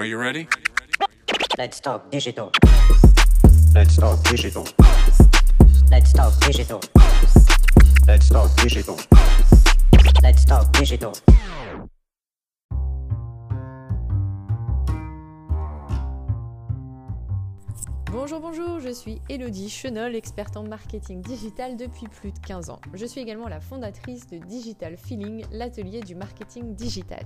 Are you ready? Let's talk digital. Let's talk digital. Let's talk digital. Let's talk digital. Let's talk digital. Bonjour, bonjour, je suis Elodie Chenol, experte en marketing digital depuis plus de 15 ans. Je suis également la fondatrice de Digital Feeling, l'atelier du marketing digital.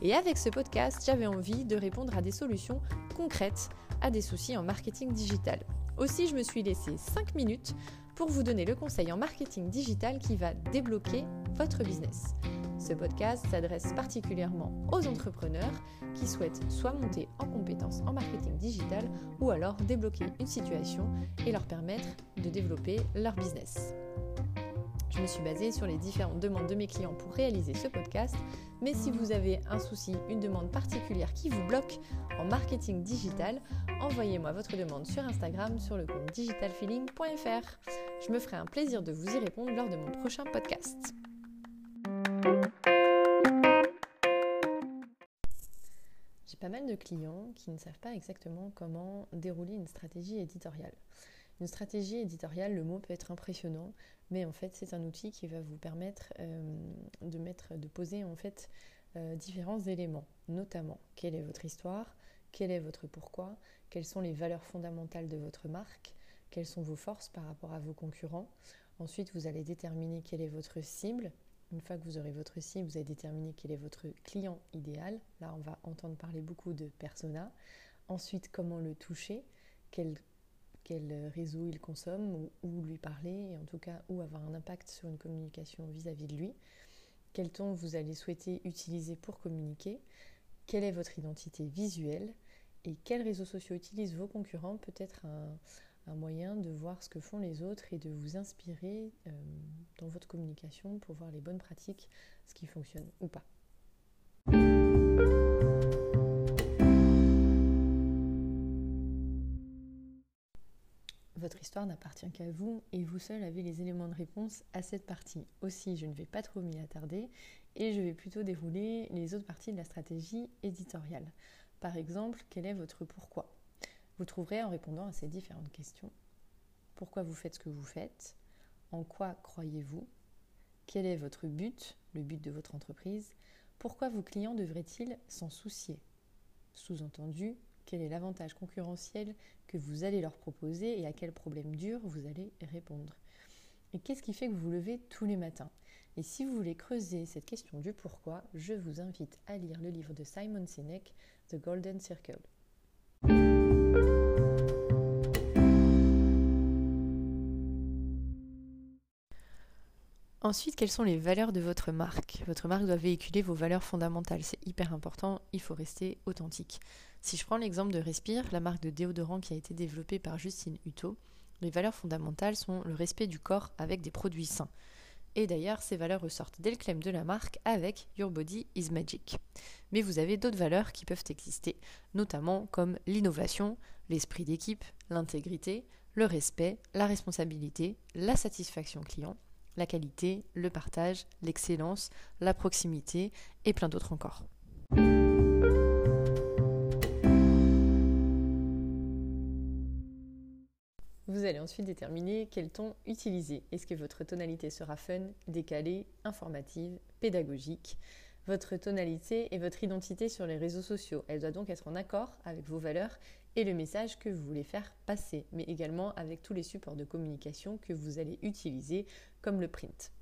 Et avec ce podcast, j'avais envie de répondre à des solutions concrètes à des soucis en marketing digital. Aussi, je me suis laissé 5 minutes pour vous donner le conseil en marketing digital qui va débloquer votre business. Ce podcast s'adresse particulièrement aux entrepreneurs qui souhaitent soit monter en compétences en marketing digital ou alors débloquer une situation et leur permettre de développer leur business. Je me suis basée sur les différentes demandes de mes clients pour réaliser ce podcast, mais si vous avez un souci, une demande particulière qui vous bloque en marketing digital, envoyez-moi votre demande sur Instagram sur le compte digitalfeeling.fr. Je me ferai un plaisir de vous y répondre lors de mon prochain podcast. De clients qui ne savent pas exactement comment dérouler une stratégie éditoriale. Une stratégie éditoriale, le mot peut être impressionnant, mais en fait c'est un outil qui va vous permettre euh, de, mettre, de poser en fait euh, différents éléments, notamment quelle est votre histoire, quel est votre pourquoi, quelles sont les valeurs fondamentales de votre marque, quelles sont vos forces par rapport à vos concurrents. Ensuite, vous allez déterminer quelle est votre cible, une fois que vous aurez votre cible, vous allez déterminer quel est votre client idéal. Là, on va entendre parler beaucoup de persona. Ensuite, comment le toucher, quel, réseau il consomme, ou lui parler, et en tout cas où avoir un impact sur une communication vis-à-vis de lui. Quel ton vous allez souhaiter utiliser pour communiquer, quelle est votre identité visuelle, et quels réseaux sociaux utilisent vos concurrents, peut-être un, un moyen de voir ce que font les autres et de vous inspirer euh, votre communication pour voir les bonnes pratiques, ce qui fonctionne ou pas. Votre histoire n'appartient qu'à vous et vous seul avez les éléments de réponse à cette partie. Aussi, je ne vais pas trop m'y attarder et je vais plutôt dérouler les autres parties de la stratégie éditoriale. Par exemple, quel est votre pourquoi? Vous trouverez en répondant à ces différentes questions pourquoi vous faites ce que vous faites, en quoi croyez-vous, quel est votre but, le but de votre entreprise, pourquoi vos clients devraient-ils s'en soucier? Sous-entendu, quel est l'avantage concurrentiel que vous allez leur proposer et à quel problème dur vous allez répondre? Et qu'est-ce qui fait que vous vous levez tous les matins? Et si vous voulez creuser cette question du pourquoi, je vous invite à lire le livre de Simon Sinek, The Golden Circle. Ensuite, quelles sont les valeurs de votre marque? Votre marque doit véhiculer vos valeurs fondamentales. C'est hyper important, il faut rester authentique. Si je prends l'exemple de Respire, la marque de déodorant qui a été développée par Justine Hutto, les valeurs fondamentales sont le respect du corps avec des produits sains. Et d'ailleurs, ces valeurs ressortent dès le claim de la marque avec Your Body is Magic. Mais vous avez d'autres valeurs qui peuvent exister, notamment comme l'innovation, l'esprit d'équipe, l'intégrité, le respect, la responsabilité, la satisfaction client la qualité, le partage, l'excellence, la proximité et plein d'autres encore. Vous allez ensuite déterminer quel ton utiliser. Est-ce que votre tonalité sera fun, décalée, informative, pédagogique? Votre tonalité et votre identité sur les réseaux sociaux. Elle doit donc être en accord avec vos valeurs et le message que vous voulez faire passer, mais également avec tous les supports de communication que vous allez utiliser, comme le print.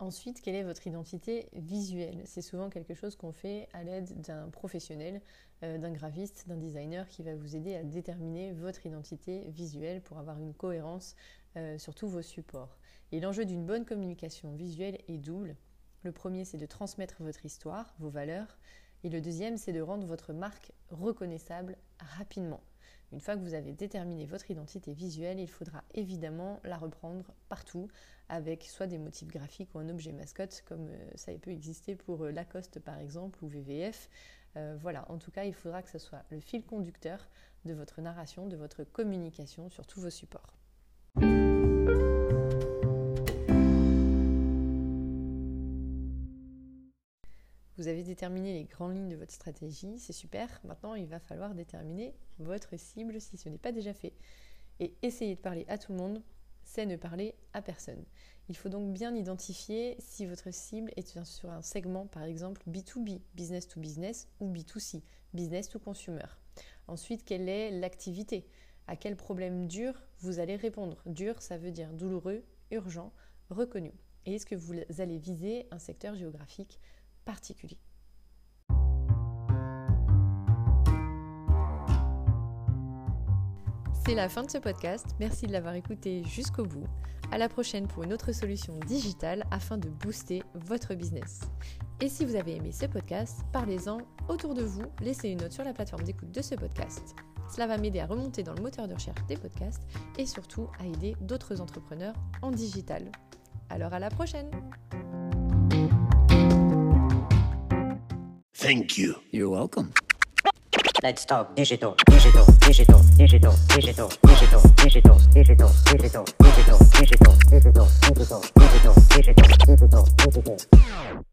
Ensuite, quelle est votre identité visuelle? C'est souvent quelque chose qu'on fait à l'aide d'un professionnel, euh, d'un graphiste, d'un designer qui va vous aider à déterminer votre identité visuelle pour avoir une cohérence euh, sur tous vos supports. Et l'enjeu d'une bonne communication visuelle est double. Le premier, c'est de transmettre votre histoire, vos valeurs, et le deuxième, c'est de rendre votre marque reconnaissable rapidement. Une fois que vous avez déterminé votre identité visuelle, il faudra évidemment la reprendre partout avec soit des motifs graphiques ou un objet mascotte comme euh, ça peut exister pour euh, Lacoste par exemple ou VVF. Euh, voilà, en tout cas, il faudra que ce soit le fil conducteur de votre narration, de votre communication sur tous vos supports. Vous avez déterminé les grandes lignes de votre stratégie, c'est super. Maintenant, il va falloir déterminer votre cible si ce n'est pas déjà fait. Et essayer de parler à tout le monde, c'est ne parler à personne. Il faut donc bien identifier si votre cible est sur un segment, par exemple B2B, business to business, ou B2C, business to consumer. Ensuite, quelle est l'activité? À quel problème dur vous allez répondre? Dur, ça veut dire douloureux, urgent, reconnu. Et est-ce que vous allez viser un secteur géographique particulier C'est la fin de ce podcast. Merci de l'avoir écouté jusqu'au bout. À la prochaine pour une autre solution digitale afin de booster votre business. Et si vous avez aimé ce podcast, parlez-en autour de vous, laissez une note sur la plateforme d'écoute de ce podcast. Cela va m'aider à remonter dans le moteur de recherche des podcasts et surtout à aider d'autres entrepreneurs en digital. Alors à la prochaine Thank you. You're welcome. Let's talk digital, digital, digital, digital, digital, digital, digital, digital, digital, digital, digital, digital, digital, digital, digital, digital, digital.